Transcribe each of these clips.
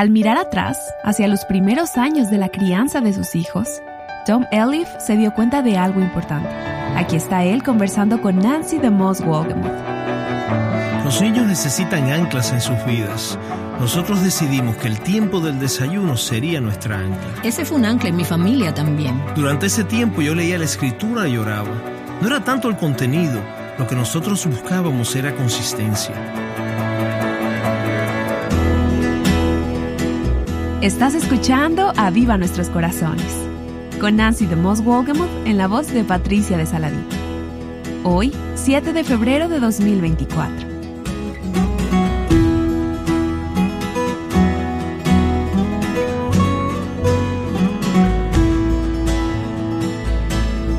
Al mirar atrás, hacia los primeros años de la crianza de sus hijos, Tom Elliff se dio cuenta de algo importante. Aquí está él conversando con Nancy de Moss Wolgemuth. Los niños necesitan anclas en sus vidas. Nosotros decidimos que el tiempo del desayuno sería nuestra ancla. Ese fue un ancla en mi familia también. Durante ese tiempo yo leía la escritura y oraba. No era tanto el contenido, lo que nosotros buscábamos era consistencia. Estás escuchando a Viva Nuestros Corazones, con Nancy de Moss Wolgemuth en la voz de Patricia de Saladín. Hoy, 7 de febrero de 2024.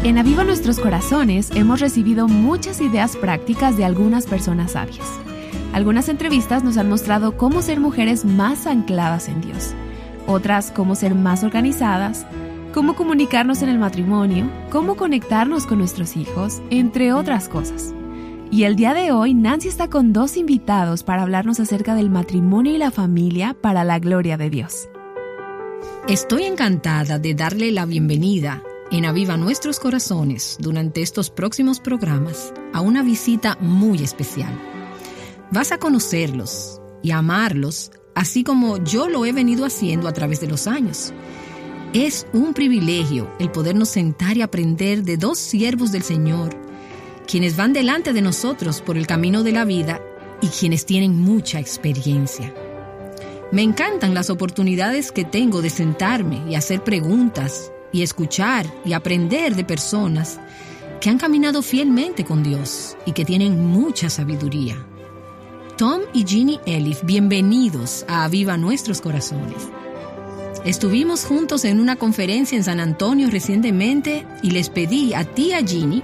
En Aviva Nuestros Corazones hemos recibido muchas ideas prácticas de algunas personas sabias. Algunas entrevistas nos han mostrado cómo ser mujeres más ancladas en Dios, otras cómo ser más organizadas, cómo comunicarnos en el matrimonio, cómo conectarnos con nuestros hijos, entre otras cosas. Y el día de hoy Nancy está con dos invitados para hablarnos acerca del matrimonio y la familia para la gloria de Dios. Estoy encantada de darle la bienvenida en Aviva Nuestros Corazones durante estos próximos programas a una visita muy especial. Vas a conocerlos y amarlos así como yo lo he venido haciendo a través de los años. Es un privilegio el podernos sentar y aprender de dos siervos del Señor, quienes van delante de nosotros por el camino de la vida y quienes tienen mucha experiencia. Me encantan las oportunidades que tengo de sentarme y hacer preguntas y escuchar y aprender de personas que han caminado fielmente con Dios y que tienen mucha sabiduría. Tom y Ginny Elif, bienvenidos a Aviva Nuestros Corazones. Estuvimos juntos en una conferencia en San Antonio recientemente y les pedí a ti y a Ginny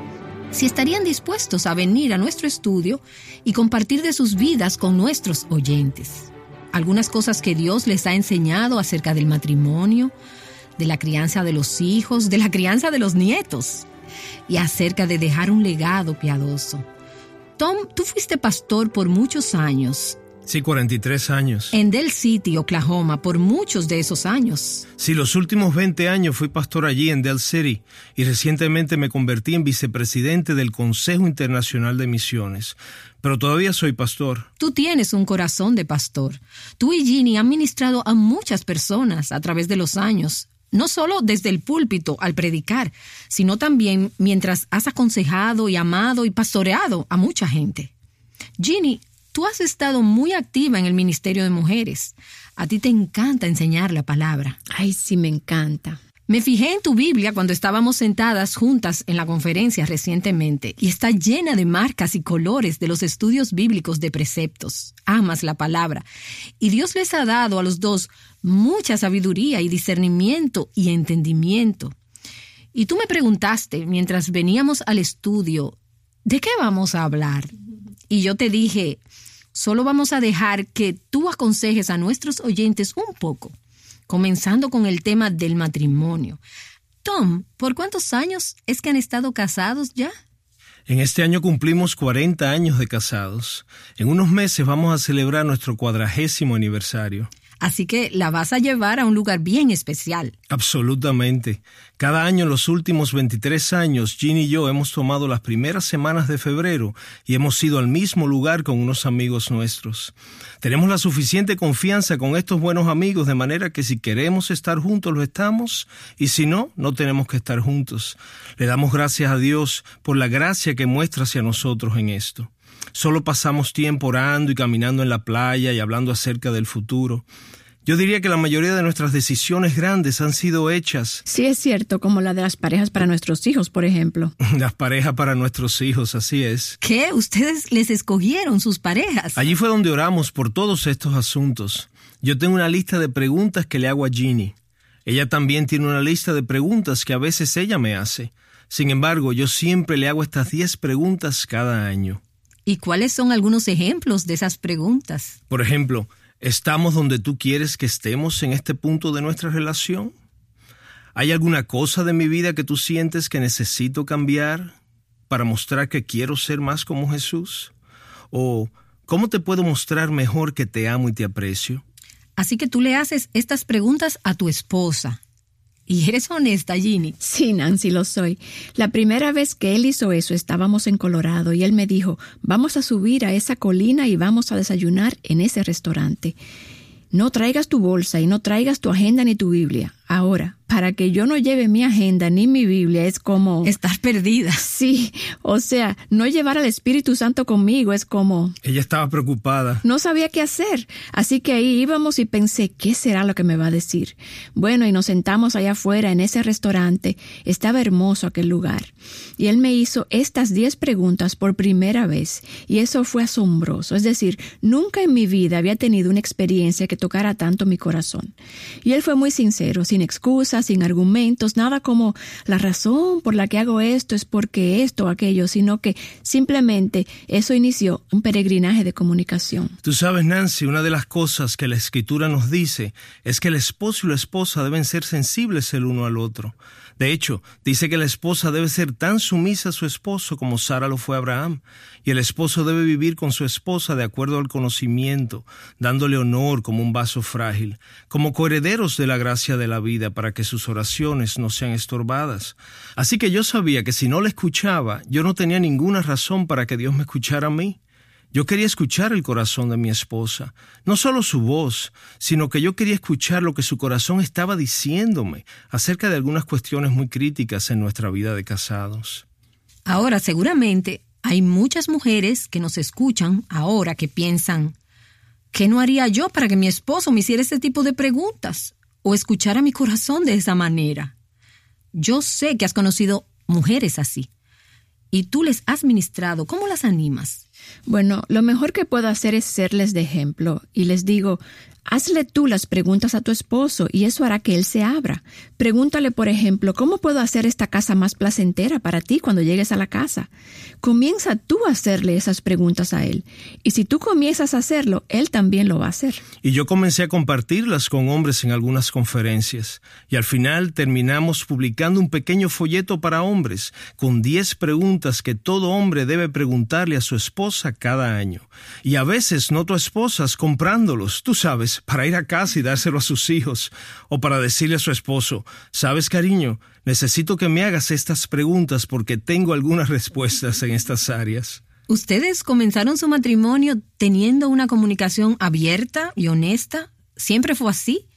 si estarían dispuestos a venir a nuestro estudio y compartir de sus vidas con nuestros oyentes. Algunas cosas que Dios les ha enseñado acerca del matrimonio, de la crianza de los hijos, de la crianza de los nietos y acerca de dejar un legado piadoso. Tom, tú fuiste pastor por muchos años. Sí, 43 años. En Del City, Oklahoma, por muchos de esos años. Sí, los últimos 20 años fui pastor allí en Del City y recientemente me convertí en vicepresidente del Consejo Internacional de Misiones. Pero todavía soy pastor. Tú tienes un corazón de pastor. Tú y Ginny han ministrado a muchas personas a través de los años, no solo desde el púlpito al predicar, sino también mientras has aconsejado y amado y pastoreado a mucha gente. Ginny, tú has estado muy activa en el Ministerio de Mujeres. A ti te encanta enseñar la palabra. Ay, sí, me encanta. Me fijé en tu Biblia cuando estábamos sentadas juntas en la conferencia recientemente y está llena de marcas y colores de los estudios bíblicos de preceptos. Amas la palabra. Y Dios les ha dado a los dos mucha sabiduría y discernimiento y entendimiento. Y tú me preguntaste mientras veníamos al estudio, ¿de qué vamos a hablar? Y yo te dije, solo vamos a dejar que tú aconsejes a nuestros oyentes un poco comenzando con el tema del matrimonio. Tom, ¿por cuántos años es que han estado casados ya? En este año cumplimos 40 años de casados. En unos meses vamos a celebrar nuestro cuadragésimo aniversario. Así que la vas a llevar a un lugar bien especial. Absolutamente. Cada año en los últimos 23 años, Ginny y yo hemos tomado las primeras semanas de febrero y hemos ido al mismo lugar con unos amigos nuestros. Tenemos la suficiente confianza con estos buenos amigos de manera que si queremos estar juntos lo estamos y si no, no tenemos que estar juntos. Le damos gracias a Dios por la gracia que muestra hacia nosotros en esto. Solo pasamos tiempo orando y caminando en la playa y hablando acerca del futuro. Yo diría que la mayoría de nuestras decisiones grandes han sido hechas. Sí, es cierto, como la de las parejas para nuestros hijos, por ejemplo. Las parejas para nuestros hijos, así es. ¿Qué? ¿Ustedes les escogieron sus parejas? Allí fue donde oramos por todos estos asuntos. Yo tengo una lista de preguntas que le hago a Ginny. Ella también tiene una lista de preguntas que a veces ella me hace. Sin embargo, yo siempre le hago estas 10 preguntas cada año. ¿Y cuáles son algunos ejemplos de esas preguntas? Por ejemplo, ¿estamos donde tú quieres que estemos en este punto de nuestra relación? ¿Hay alguna cosa de mi vida que tú sientes que necesito cambiar para mostrar que quiero ser más como Jesús? ¿O cómo te puedo mostrar mejor que te amo y te aprecio? Así que tú le haces estas preguntas a tu esposa. Y eres honesta, Ginny. Sí, Nancy, lo soy. La primera vez que él hizo eso estábamos en Colorado y él me dijo, vamos a subir a esa colina y vamos a desayunar en ese restaurante. No traigas tu bolsa y no traigas tu agenda ni tu Biblia. Ahora, para que yo no lleve mi agenda ni mi Biblia es como... Estar perdida. Sí, o sea, no llevar al Espíritu Santo conmigo es como... Ella estaba preocupada. No sabía qué hacer, así que ahí íbamos y pensé, ¿qué será lo que me va a decir? Bueno, y nos sentamos allá afuera en ese restaurante. Estaba hermoso aquel lugar. Y él me hizo estas diez preguntas por primera vez, y eso fue asombroso. Es decir, nunca en mi vida había tenido una experiencia que tocara tanto mi corazón. Y él fue muy sincero, sin excusas, sin argumentos, nada como la razón por la que hago esto es porque esto o aquello, sino que simplemente eso inició un peregrinaje de comunicación. Tú sabes, Nancy, una de las cosas que la escritura nos dice es que el esposo y la esposa deben ser sensibles el uno al otro. De hecho, dice que la esposa debe ser tan sumisa a su esposo como Sara lo fue a Abraham, y el esposo debe vivir con su esposa de acuerdo al conocimiento, dándole honor como un vaso frágil, como coherederos de la gracia de la vida para que sus oraciones no sean estorbadas. Así que yo sabía que si no le escuchaba, yo no tenía ninguna razón para que Dios me escuchara a mí. Yo quería escuchar el corazón de mi esposa, no solo su voz, sino que yo quería escuchar lo que su corazón estaba diciéndome acerca de algunas cuestiones muy críticas en nuestra vida de casados. Ahora, seguramente hay muchas mujeres que nos escuchan ahora que piensan, ¿qué no haría yo para que mi esposo me hiciera este tipo de preguntas o escuchara mi corazón de esa manera? Yo sé que has conocido mujeres así y tú les has ministrado. ¿Cómo las animas? Bueno, lo mejor que puedo hacer es serles de ejemplo y les digo, Hazle tú las preguntas a tu esposo y eso hará que él se abra. Pregúntale, por ejemplo, ¿cómo puedo hacer esta casa más placentera para ti cuando llegues a la casa? Comienza tú a hacerle esas preguntas a él. Y si tú comienzas a hacerlo, él también lo va a hacer. Y yo comencé a compartirlas con hombres en algunas conferencias. Y al final terminamos publicando un pequeño folleto para hombres con 10 preguntas que todo hombre debe preguntarle a su esposa cada año. Y a veces noto a esposas comprándolos, tú sabes, para ir a casa y dárselo a sus hijos, o para decirle a su esposo, sabes cariño, necesito que me hagas estas preguntas porque tengo algunas respuestas en estas áreas. ¿Ustedes comenzaron su matrimonio teniendo una comunicación abierta y honesta? ¿Siempre fue así?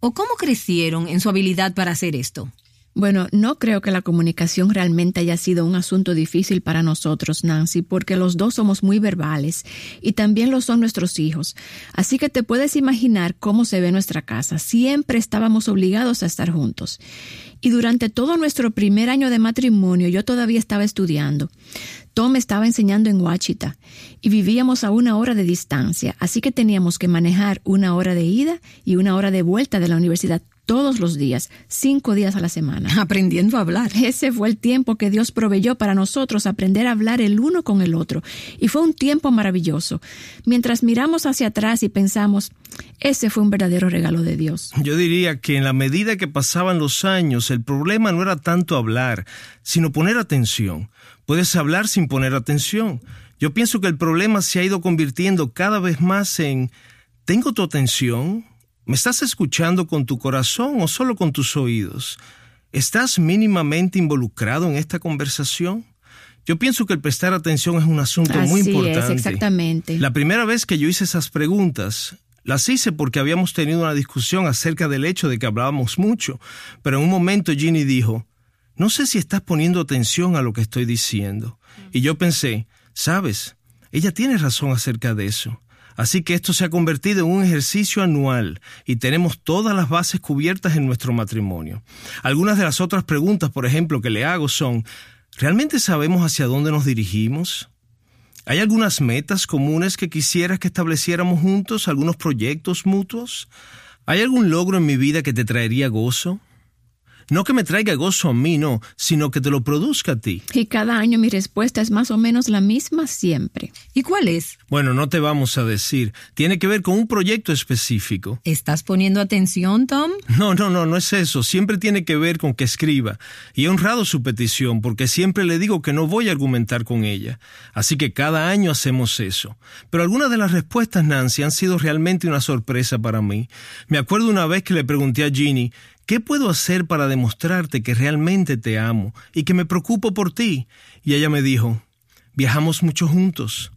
¿O cómo crecieron en su habilidad para hacer esto? Bueno, no creo que la comunicación realmente haya sido un asunto difícil para nosotros, Nancy, porque los dos somos muy verbales y también lo son nuestros hijos. Así que te puedes imaginar cómo se ve nuestra casa. Siempre estábamos obligados a estar juntos. Y durante todo nuestro primer año de matrimonio yo todavía estaba estudiando. Tom estaba enseñando en Wachita y vivíamos a una hora de distancia, así que teníamos que manejar una hora de ida y una hora de vuelta de la universidad todos los días, cinco días a la semana. Aprendiendo a hablar. Ese fue el tiempo que Dios proveyó para nosotros aprender a hablar el uno con el otro. Y fue un tiempo maravilloso. Mientras miramos hacia atrás y pensamos, ese fue un verdadero regalo de Dios. Yo diría que en la medida que pasaban los años, el problema no era tanto hablar, sino poner atención. Puedes hablar sin poner atención. Yo pienso que el problema se ha ido convirtiendo cada vez más en ¿tengo tu atención? ¿Me estás escuchando con tu corazón o solo con tus oídos? ¿Estás mínimamente involucrado en esta conversación? Yo pienso que el prestar atención es un asunto muy importante. Es, exactamente. La primera vez que yo hice esas preguntas, las hice porque habíamos tenido una discusión acerca del hecho de que hablábamos mucho, pero en un momento Ginny dijo, no sé si estás poniendo atención a lo que estoy diciendo. Y yo pensé, sabes, ella tiene razón acerca de eso. Así que esto se ha convertido en un ejercicio anual y tenemos todas las bases cubiertas en nuestro matrimonio. Algunas de las otras preguntas, por ejemplo, que le hago son, ¿realmente sabemos hacia dónde nos dirigimos? ¿Hay algunas metas comunes que quisieras que estableciéramos juntos, algunos proyectos mutuos? ¿Hay algún logro en mi vida que te traería gozo? No que me traiga gozo a mí, no, sino que te lo produzca a ti. Y cada año mi respuesta es más o menos la misma siempre. ¿Y cuál es? Bueno, no te vamos a decir. Tiene que ver con un proyecto específico. ¿Estás poniendo atención, Tom? No, no, no, no es eso. Siempre tiene que ver con que escriba. Y he honrado su petición porque siempre le digo que no voy a argumentar con ella. Así que cada año hacemos eso. Pero algunas de las respuestas, Nancy, han sido realmente una sorpresa para mí. Me acuerdo una vez que le pregunté a Ginny, ¿Qué puedo hacer para demostrarte que realmente te amo y que me preocupo por ti? Y ella me dijo, viajamos mucho juntos.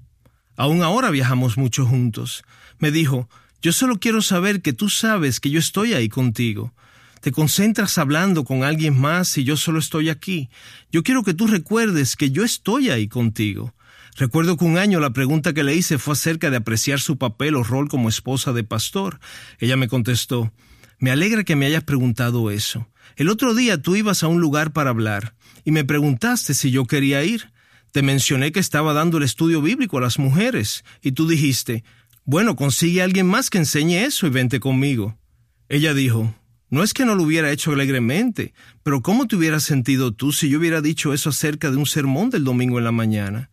Aún ahora viajamos mucho juntos. Me dijo, yo solo quiero saber que tú sabes que yo estoy ahí contigo. Te concentras hablando con alguien más y yo solo estoy aquí. Yo quiero que tú recuerdes que yo estoy ahí contigo. Recuerdo que un año la pregunta que le hice fue acerca de apreciar su papel o rol como esposa de pastor. Ella me contestó, me alegra que me hayas preguntado eso. El otro día tú ibas a un lugar para hablar y me preguntaste si yo quería ir. Te mencioné que estaba dando el estudio bíblico a las mujeres y tú dijiste, bueno, consigue a alguien más que enseñe eso y vente conmigo. Ella dijo, no es que no lo hubiera hecho alegremente, pero ¿cómo te hubieras sentido tú si yo hubiera dicho eso acerca de un sermón del domingo en la mañana?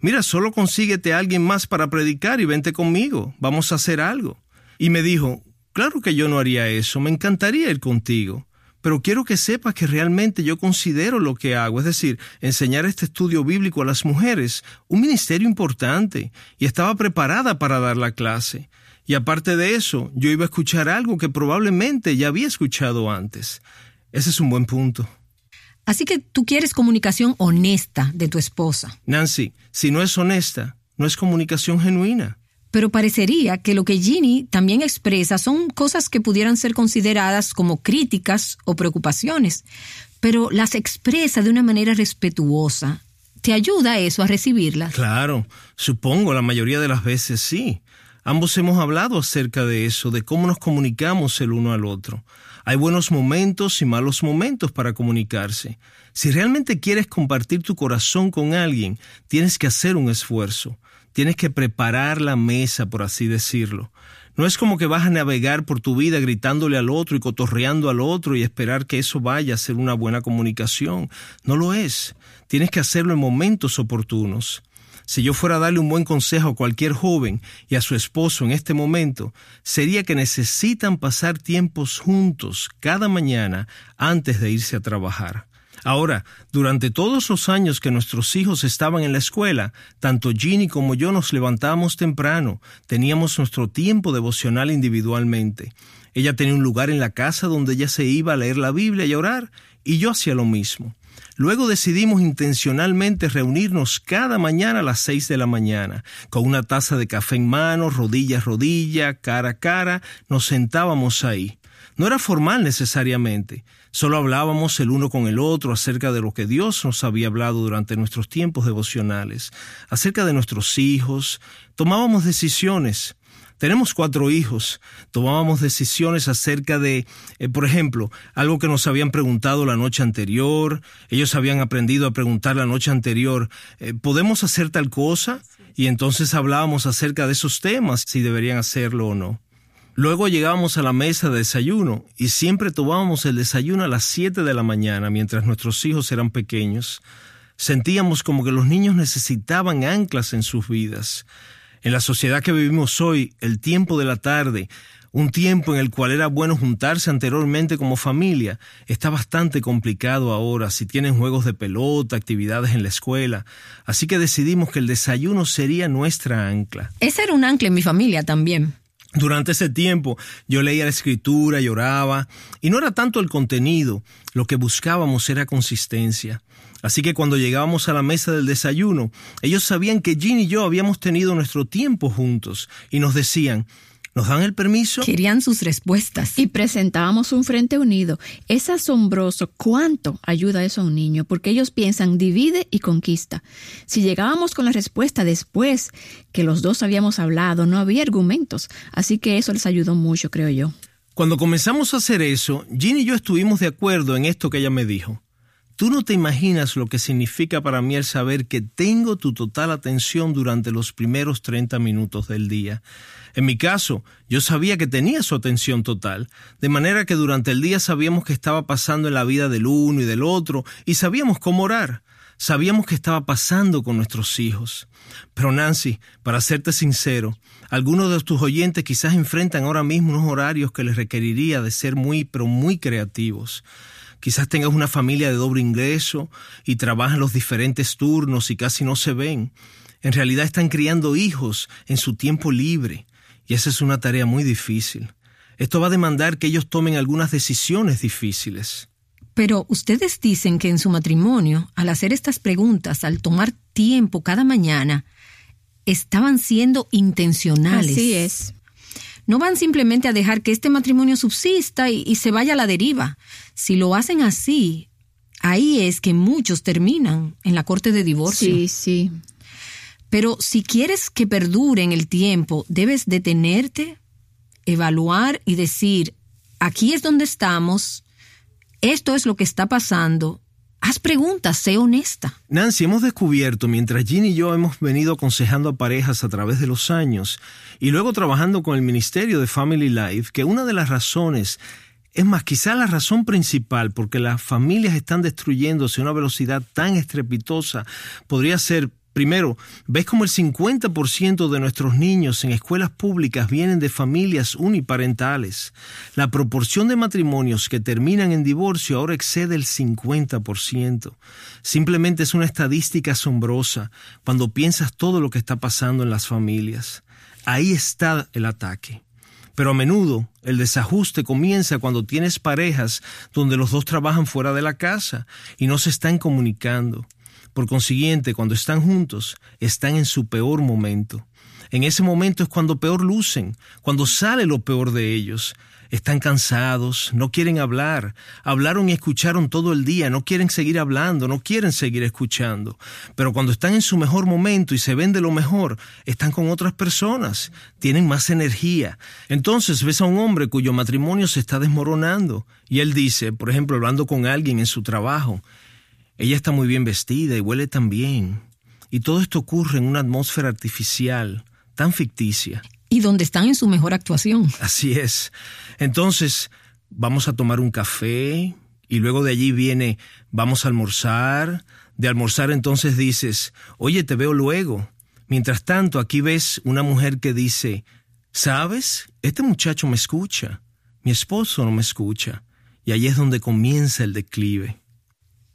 Mira, solo consíguete a alguien más para predicar y vente conmigo, vamos a hacer algo. Y me dijo, Claro que yo no haría eso, me encantaría ir contigo, pero quiero que sepas que realmente yo considero lo que hago, es decir, enseñar este estudio bíblico a las mujeres, un ministerio importante, y estaba preparada para dar la clase. Y aparte de eso, yo iba a escuchar algo que probablemente ya había escuchado antes. Ese es un buen punto. Así que tú quieres comunicación honesta de tu esposa. Nancy, si no es honesta, no es comunicación genuina pero parecería que lo que Ginny también expresa son cosas que pudieran ser consideradas como críticas o preocupaciones, pero las expresa de una manera respetuosa. ¿Te ayuda eso a recibirlas? Claro, supongo la mayoría de las veces sí. Ambos hemos hablado acerca de eso, de cómo nos comunicamos el uno al otro. Hay buenos momentos y malos momentos para comunicarse. Si realmente quieres compartir tu corazón con alguien, tienes que hacer un esfuerzo. Tienes que preparar la mesa, por así decirlo. No es como que vas a navegar por tu vida gritándole al otro y cotorreando al otro y esperar que eso vaya a ser una buena comunicación. No lo es. Tienes que hacerlo en momentos oportunos. Si yo fuera a darle un buen consejo a cualquier joven y a su esposo en este momento, sería que necesitan pasar tiempos juntos cada mañana antes de irse a trabajar. Ahora, durante todos los años que nuestros hijos estaban en la escuela, tanto Ginny como yo nos levantábamos temprano, teníamos nuestro tiempo devocional individualmente. Ella tenía un lugar en la casa donde ella se iba a leer la Biblia y orar, y yo hacía lo mismo. Luego decidimos intencionalmente reunirnos cada mañana a las seis de la mañana, con una taza de café en mano, rodilla a rodilla, cara a cara, nos sentábamos ahí. No era formal necesariamente, solo hablábamos el uno con el otro acerca de lo que Dios nos había hablado durante nuestros tiempos devocionales, acerca de nuestros hijos, tomábamos decisiones. Tenemos cuatro hijos, tomábamos decisiones acerca de, eh, por ejemplo, algo que nos habían preguntado la noche anterior, ellos habían aprendido a preguntar la noche anterior, eh, ¿podemos hacer tal cosa? Y entonces hablábamos acerca de esos temas, si deberían hacerlo o no. Luego llegábamos a la mesa de desayuno y siempre tomábamos el desayuno a las 7 de la mañana mientras nuestros hijos eran pequeños. Sentíamos como que los niños necesitaban anclas en sus vidas. En la sociedad que vivimos hoy, el tiempo de la tarde, un tiempo en el cual era bueno juntarse anteriormente como familia, está bastante complicado ahora si tienen juegos de pelota, actividades en la escuela. Así que decidimos que el desayuno sería nuestra ancla. Ese era un ancla en mi familia también. Durante ese tiempo yo leía la escritura, lloraba, y no era tanto el contenido, lo que buscábamos era consistencia. Así que cuando llegábamos a la mesa del desayuno, ellos sabían que Jean y yo habíamos tenido nuestro tiempo juntos, y nos decían, ¿Nos dan el permiso? Querían sus respuestas. Y presentábamos un frente unido. Es asombroso cuánto ayuda eso a un niño, porque ellos piensan divide y conquista. Si llegábamos con la respuesta después que los dos habíamos hablado, no había argumentos. Así que eso les ayudó mucho, creo yo. Cuando comenzamos a hacer eso, Jean y yo estuvimos de acuerdo en esto que ella me dijo. Tú no te imaginas lo que significa para mí el saber que tengo tu total atención durante los primeros 30 minutos del día. En mi caso, yo sabía que tenía su atención total, de manera que durante el día sabíamos que estaba pasando en la vida del uno y del otro, y sabíamos cómo orar. Sabíamos que estaba pasando con nuestros hijos. Pero Nancy, para serte sincero, algunos de tus oyentes quizás enfrentan ahora mismo unos horarios que les requeriría de ser muy, pero muy creativos. Quizás tengas una familia de doble ingreso y trabajan los diferentes turnos y casi no se ven. En realidad están criando hijos en su tiempo libre y esa es una tarea muy difícil. Esto va a demandar que ellos tomen algunas decisiones difíciles. Pero ustedes dicen que en su matrimonio, al hacer estas preguntas, al tomar tiempo cada mañana, estaban siendo intencionales. Así es. No van simplemente a dejar que este matrimonio subsista y, y, se vaya a la deriva. Si lo hacen así, ahí es que muchos terminan en la corte de divorcio. Sí, sí. Pero si quieres que perdure en el tiempo, debes detenerte, evaluar y decir, aquí es donde estamos, esto es lo que está pasando. Haz preguntas, sé honesta. Nancy, hemos descubierto, mientras Ginny y yo hemos venido aconsejando a parejas a través de los años y luego trabajando con el Ministerio de Family Life, que una de las razones, es más, quizá la razón principal porque las familias están destruyéndose a una velocidad tan estrepitosa, podría ser Primero, ves como el 50% de nuestros niños en escuelas públicas vienen de familias uniparentales. La proporción de matrimonios que terminan en divorcio ahora excede el 50%. Simplemente es una estadística asombrosa cuando piensas todo lo que está pasando en las familias. Ahí está el ataque. Pero a menudo el desajuste comienza cuando tienes parejas donde los dos trabajan fuera de la casa y no se están comunicando. Por consiguiente, cuando están juntos, están en su peor momento. En ese momento es cuando peor lucen, cuando sale lo peor de ellos. Están cansados, no quieren hablar, hablaron y escucharon todo el día, no quieren seguir hablando, no quieren seguir escuchando. Pero cuando están en su mejor momento y se ven de lo mejor, están con otras personas, tienen más energía. Entonces ves a un hombre cuyo matrimonio se está desmoronando y él dice, por ejemplo, hablando con alguien en su trabajo, ella está muy bien vestida y huele tan bien. Y todo esto ocurre en una atmósfera artificial, tan ficticia. Y donde están en su mejor actuación. Así es. Entonces, vamos a tomar un café y luego de allí viene, vamos a almorzar. De almorzar entonces dices, oye, te veo luego. Mientras tanto, aquí ves una mujer que dice, ¿sabes? Este muchacho me escucha. Mi esposo no me escucha. Y allí es donde comienza el declive.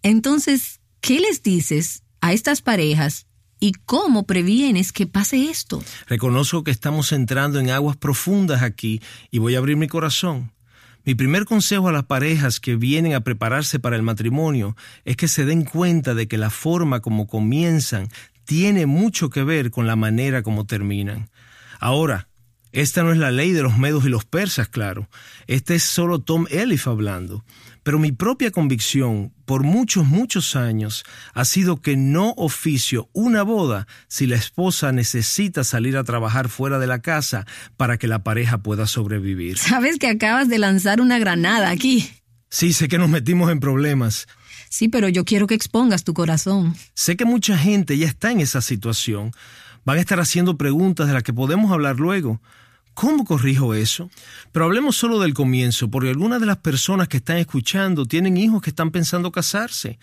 Entonces, ¿qué les dices a estas parejas y cómo previenes que pase esto? Reconozco que estamos entrando en aguas profundas aquí y voy a abrir mi corazón. Mi primer consejo a las parejas que vienen a prepararse para el matrimonio es que se den cuenta de que la forma como comienzan tiene mucho que ver con la manera como terminan. Ahora, esta no es la ley de los medos y los persas, claro. Este es solo Tom Elif hablando. Pero mi propia convicción por muchos, muchos años ha sido que no oficio una boda si la esposa necesita salir a trabajar fuera de la casa para que la pareja pueda sobrevivir. Sabes que acabas de lanzar una granada aquí. Sí, sé que nos metimos en problemas. Sí, pero yo quiero que expongas tu corazón. Sé que mucha gente ya está en esa situación. Van a estar haciendo preguntas de las que podemos hablar luego. ¿Cómo corrijo eso? Pero hablemos solo del comienzo, porque algunas de las personas que están escuchando tienen hijos que están pensando casarse.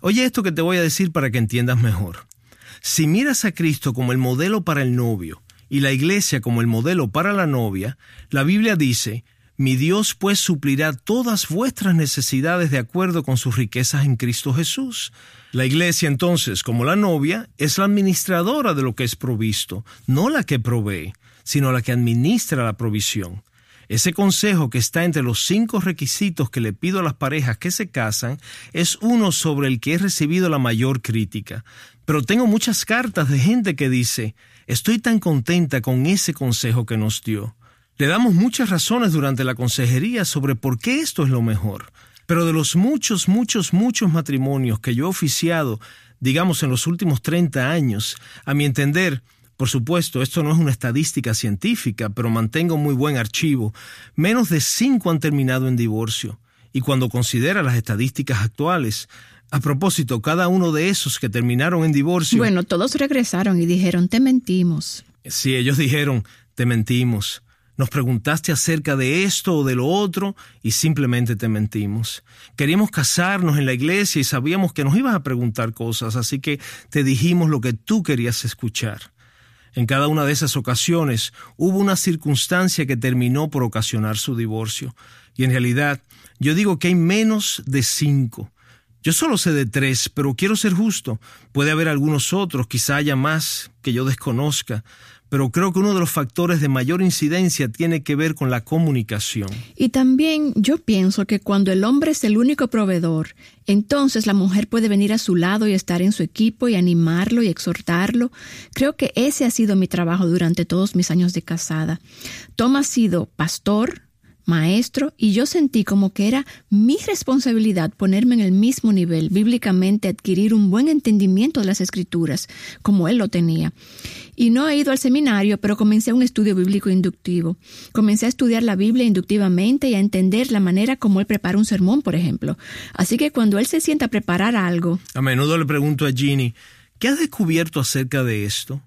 Oye esto que te voy a decir para que entiendas mejor. Si miras a Cristo como el modelo para el novio y la iglesia como el modelo para la novia, la Biblia dice, mi Dios pues suplirá todas vuestras necesidades de acuerdo con sus riquezas en Cristo Jesús. La iglesia entonces, como la novia, es la administradora de lo que es provisto, no la que provee sino la que administra la provisión. Ese consejo que está entre los cinco requisitos que le pido a las parejas que se casan es uno sobre el que he recibido la mayor crítica. Pero tengo muchas cartas de gente que dice, estoy tan contenta con ese consejo que nos dio. Le damos muchas razones durante la consejería sobre por qué esto es lo mejor. Pero de los muchos, muchos, muchos matrimonios que yo he oficiado, digamos en los últimos 30 años, a mi entender, por supuesto, esto no es una estadística científica, pero mantengo muy buen archivo. Menos de cinco han terminado en divorcio. Y cuando considera las estadísticas actuales, A propósito, cada uno de esos que terminaron en divorcio... Bueno, todos regresaron y dijeron, te mentimos. Sí, ellos dijeron, te mentimos. Nos preguntaste acerca de esto o de lo otro y simplemente te mentimos. Queríamos casarnos en la iglesia y sabíamos que nos ibas a preguntar cosas, así que te dijimos lo que tú querías escuchar. En cada una de esas ocasiones hubo una circunstancia que terminó por ocasionar su divorcio. Y en realidad, yo digo que hay menos de cinco. Yo solo sé de tres, pero quiero ser justo. Puede haber algunos otros, quizá haya más que yo desconozca, pero creo que uno de los factores de mayor incidencia tiene que ver con la comunicación. Y también yo pienso que cuando el hombre es el único proveedor, entonces la mujer puede venir a su lado y estar en su equipo y animarlo y exhortarlo. Creo que ese ha sido mi trabajo durante todos mis años de casada. Tom ha sido pastor, maestro, y yo sentí como que era mi responsabilidad ponerme en el mismo nivel, bíblicamente adquirir un buen entendimiento de las escrituras, como él lo tenía. Y no he ido al seminario, pero comencé un estudio bíblico inductivo. Comencé a estudiar la Biblia inductivamente y a entender la manera como él prepara un sermón, por ejemplo. Así que cuando él se sienta a preparar algo... A menudo le pregunto a Ginny, ¿qué has descubierto acerca de esto?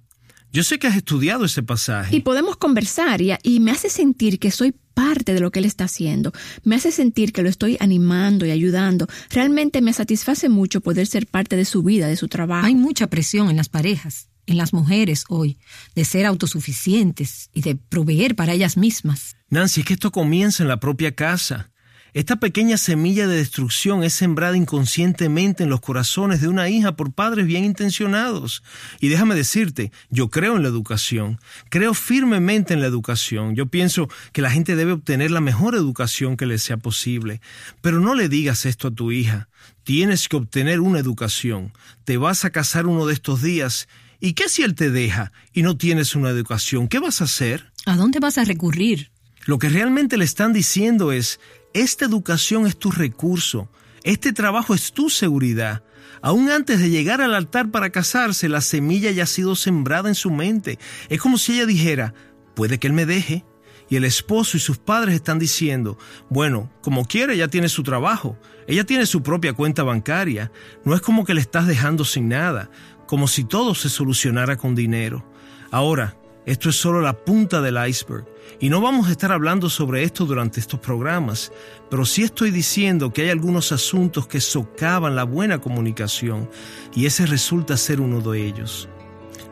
Yo sé que has estudiado ese pasaje. Y podemos conversar y, y, me hace sentir que soy parte de lo que él está haciendo. Me hace sentir que lo estoy animando y ayudando. Realmente me satisface mucho poder ser parte de su vida, de su trabajo. Hay mucha presión en las parejas, en las mujeres hoy, de ser autosuficientes y de proveer para ellas mismas. Nancy, es que esto comienza en la propia casa. Esta pequeña semilla de destrucción es sembrada inconscientemente en los corazones de una hija por padres bien intencionados. Y déjame decirte, yo creo en la educación, creo firmemente en la educación. Yo pienso que la gente debe obtener la mejor educación que le sea posible. Pero no le digas esto a tu hija. Tienes que obtener una educación. Te vas a casar uno de estos días. ¿Y qué si él te deja y no tienes una educación? ¿Qué vas a hacer? ¿A dónde vas a recurrir? Lo que realmente le están diciendo es, esta educación es tu recurso, este trabajo es tu seguridad. Aún antes de llegar al altar para casarse, la semilla ya ha sido sembrada en su mente. Es como si ella dijera, puede que él me deje. Y el esposo y sus padres están diciendo, bueno, como quiere, ella tiene su trabajo, ella tiene su propia cuenta bancaria, no es como que le estás dejando sin nada, como si todo se solucionara con dinero. Ahora, esto es solo la punta del iceberg. Y no vamos a estar hablando sobre esto durante estos programas, pero sí estoy diciendo que hay algunos asuntos que socavan la buena comunicación y ese resulta ser uno de ellos.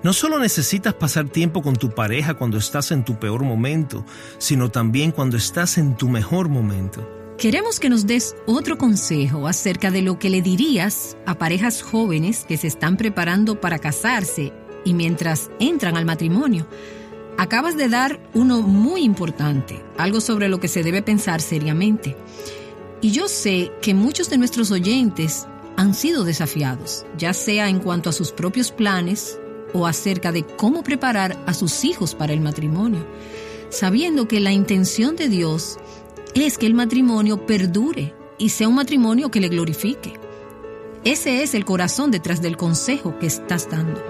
No solo necesitas pasar tiempo con tu pareja cuando estás en tu peor momento, sino también cuando estás en tu mejor momento. Queremos que nos des otro consejo acerca de lo que le dirías a parejas jóvenes que se están preparando para casarse y mientras entran al matrimonio. Acabas de dar uno muy importante, algo sobre lo que se debe pensar seriamente. Y yo sé que muchos de nuestros oyentes han sido desafiados, ya sea en cuanto a sus propios planes o acerca de cómo preparar a sus hijos para el matrimonio, sabiendo que la intención de Dios es que el matrimonio perdure y sea un matrimonio que le glorifique. Ese es el corazón detrás del consejo que estás dando.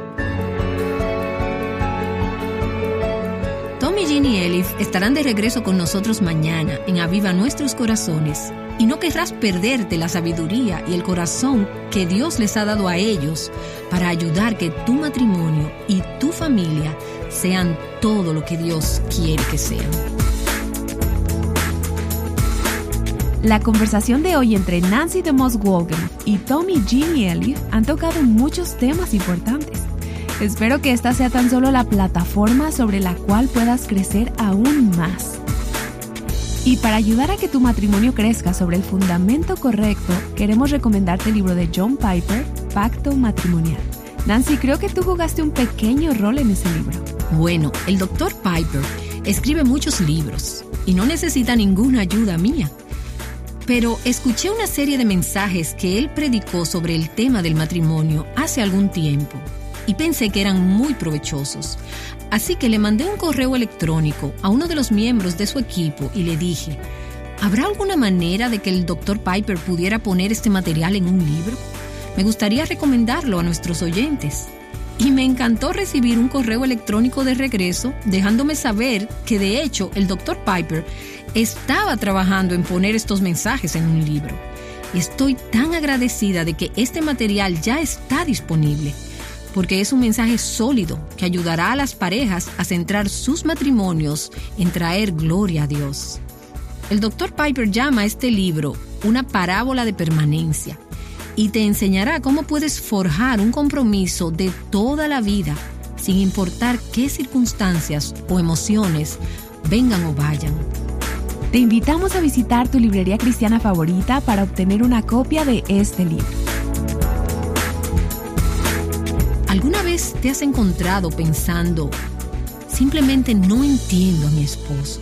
Tom y Ginny Elif estarán de regreso con nosotros mañana en Aviva Nuestros Corazones y no querrás perderte la sabiduría y el corazón que Dios les ha dado a ellos para ayudar que tu matrimonio y tu familia sean todo lo que Dios quiere que sean. La conversación de hoy entre Nancy DeMoss Walgen y Tommy Ginny Elif han tocado muchos temas importantes. Espero que esta sea tan solo la plataforma sobre la cual puedas crecer aún más. Y para ayudar a que tu matrimonio crezca sobre el fundamento correcto, queremos recomendarte el libro de John Piper, Pacto Matrimonial. Nancy, creo que tú jugaste un pequeño rol en ese libro. Bueno, el doctor Piper escribe muchos libros y no necesita ninguna ayuda mía. Pero escuché una serie de mensajes que él predicó sobre el tema del matrimonio hace algún tiempo y pensé que eran muy provechosos. Así que le mandé un correo electrónico a uno de los miembros de su equipo y le dije, ¿habrá alguna manera de que el Dr. Piper pudiera poner este material en un libro? Me gustaría recomendarlo a nuestros oyentes. Y me encantó recibir un correo electrónico de regreso dejándome saber que de hecho el Dr. Piper estaba trabajando en poner estos mensajes en un libro. Estoy tan agradecida de que este material ya está disponible, porque es un mensaje sólido que ayudará a las parejas a centrar sus matrimonios en traer gloria a Dios. El Dr. Piper llama a este libro una parábola de permanencia y te enseñará cómo puedes forjar un compromiso de toda la vida, sin importar qué circunstancias o emociones vengan o vayan. Te invitamos a visitar tu librería cristiana favorita para obtener una copia de este libro. ¿Alguna vez te has encontrado pensando, simplemente no entiendo a mi esposo?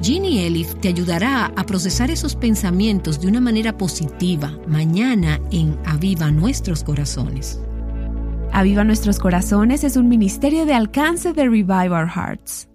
Ginny Elif te ayudará a procesar esos pensamientos de una manera positiva mañana en Aviva Nuestros Corazones. Aviva Nuestros Corazones es un ministerio de alcance de Revive Our Hearts.